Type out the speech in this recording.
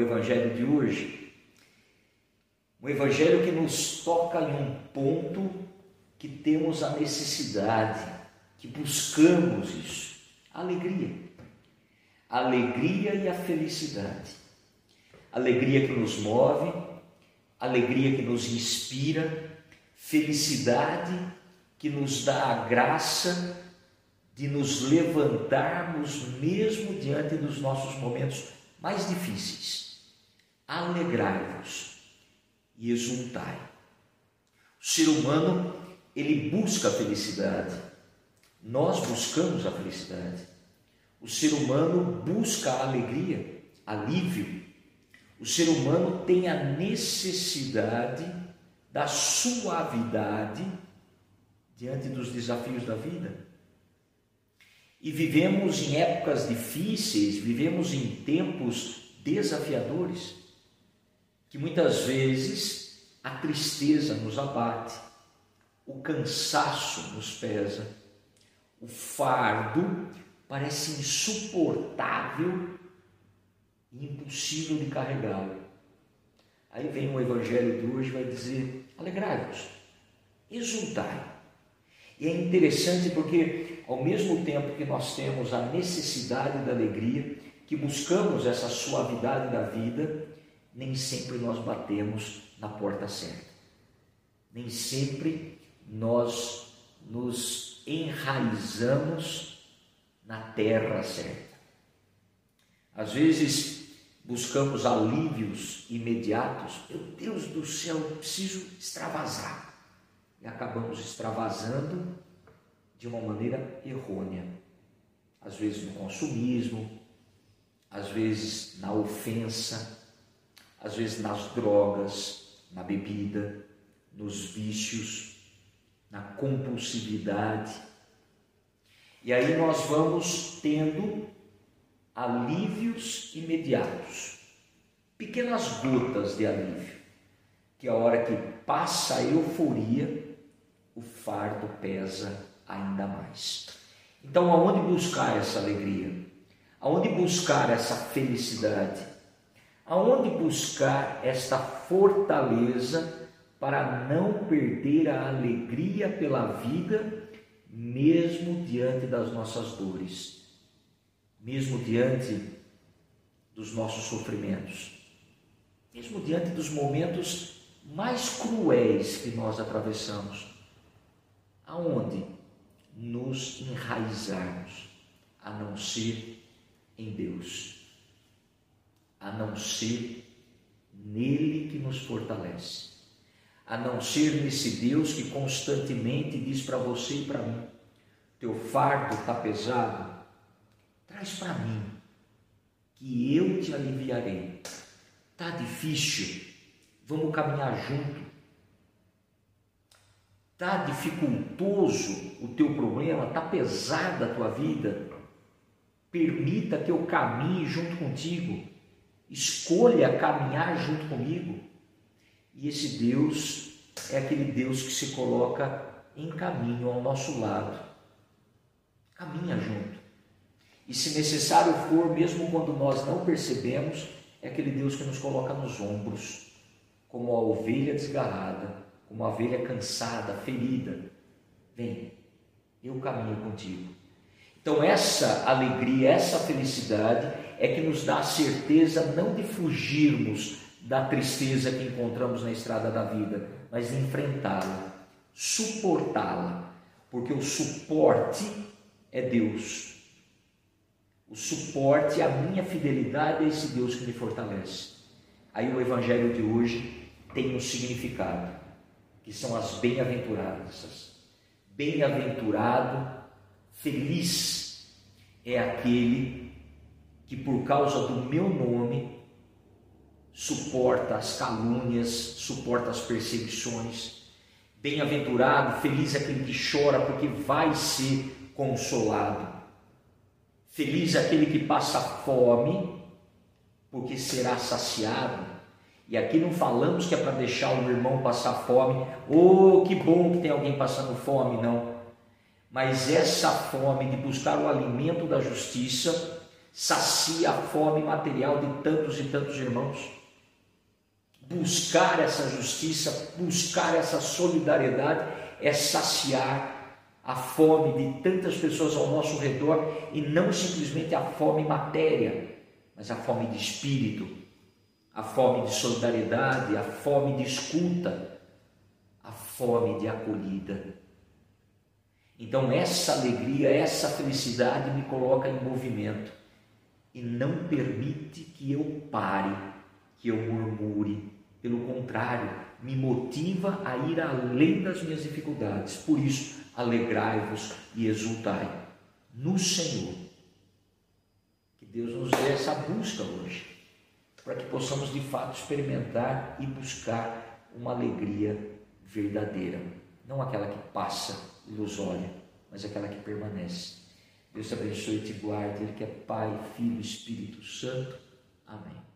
Evangelho de hoje, um Evangelho que nos toca em um ponto que temos a necessidade, que buscamos isso, a alegria. A alegria e a felicidade. Alegria que nos move, alegria que nos inspira, felicidade que nos dá a graça de nos levantarmos mesmo diante dos nossos momentos mais difíceis. Alegrai-vos e exultai. O ser humano, ele busca a felicidade. Nós buscamos a felicidade. O ser humano busca a alegria, alívio. O ser humano tem a necessidade da suavidade diante dos desafios da vida. E vivemos em épocas difíceis, vivemos em tempos desafiadores, que muitas vezes a tristeza nos abate, o cansaço nos pesa, o fardo parece insuportável e impossível de carregá-lo. Aí vem o Evangelho de hoje e vai dizer: alegrai-vos, exultai. E é interessante porque, ao mesmo tempo que nós temos a necessidade da alegria, que buscamos essa suavidade da vida, nem sempre nós batemos na porta certa. Nem sempre nós nos enraizamos na terra certa. Às vezes buscamos alívios imediatos. Meu Deus do céu, preciso extravasar e acabamos extravasando de uma maneira errônea. Às vezes no consumismo, às vezes na ofensa, às vezes nas drogas, na bebida, nos vícios, na compulsividade. E aí nós vamos tendo alívios imediatos, pequenas gotas de alívio, que a hora que passa a euforia, o fardo pesa ainda mais. Então, aonde buscar essa alegria? Aonde buscar essa felicidade? Aonde buscar esta fortaleza para não perder a alegria pela vida, mesmo diante das nossas dores, mesmo diante dos nossos sofrimentos, mesmo diante dos momentos mais cruéis que nós atravessamos? aonde nos enraizarmos, a não ser em Deus, a não ser nele que nos fortalece, a não ser nesse Deus que constantemente diz para você e para mim: teu fardo está pesado, traz para mim, que eu te aliviarei. Está difícil, vamos caminhar junto Está dificultoso o teu problema, está pesada a tua vida. Permita que eu caminhe junto contigo. Escolha caminhar junto comigo. E esse Deus é aquele Deus que se coloca em caminho ao nosso lado. Caminha junto. E se necessário for, mesmo quando nós não percebemos, é aquele Deus que nos coloca nos ombros, como a ovelha desgarrada uma ovelha cansada, ferida. Vem, eu caminho contigo. Então, essa alegria, essa felicidade é que nos dá a certeza não de fugirmos da tristeza que encontramos na estrada da vida, mas de enfrentá-la, suportá-la, porque o suporte é Deus. O suporte, a minha fidelidade é esse Deus que me fortalece. Aí o evangelho de hoje tem um significado que são as bem-aventuradas. Bem-aventurado, feliz é aquele que, por causa do meu nome, suporta as calúnias, suporta as perseguições. Bem-aventurado, feliz é aquele que chora, porque vai ser consolado. Feliz é aquele que passa fome, porque será saciado. E aqui não falamos que é para deixar o irmão passar fome. Oh, que bom que tem alguém passando fome, não. Mas essa fome de buscar o alimento da justiça sacia a fome material de tantos e tantos irmãos. buscar essa justiça, buscar essa solidariedade, é saciar a fome de tantas pessoas ao nosso redor e não simplesmente a fome matéria, mas a fome de espírito, a fome de solidariedade, a fome de escuta, a fome de acolhida. Então, essa alegria, essa felicidade me coloca em movimento e não permite que eu pare, que eu murmure. Pelo contrário, me motiva a ir além das minhas dificuldades. Por isso, alegrai-vos e exultai no Senhor. Que Deus nos dê essa busca hoje, para que possamos de fato experimentar e buscar uma alegria verdadeira, não aquela que passa ilusória, mas aquela que permanece. Deus te abençoe e te guarde, Ele que é Pai, Filho e Espírito Santo. Amém.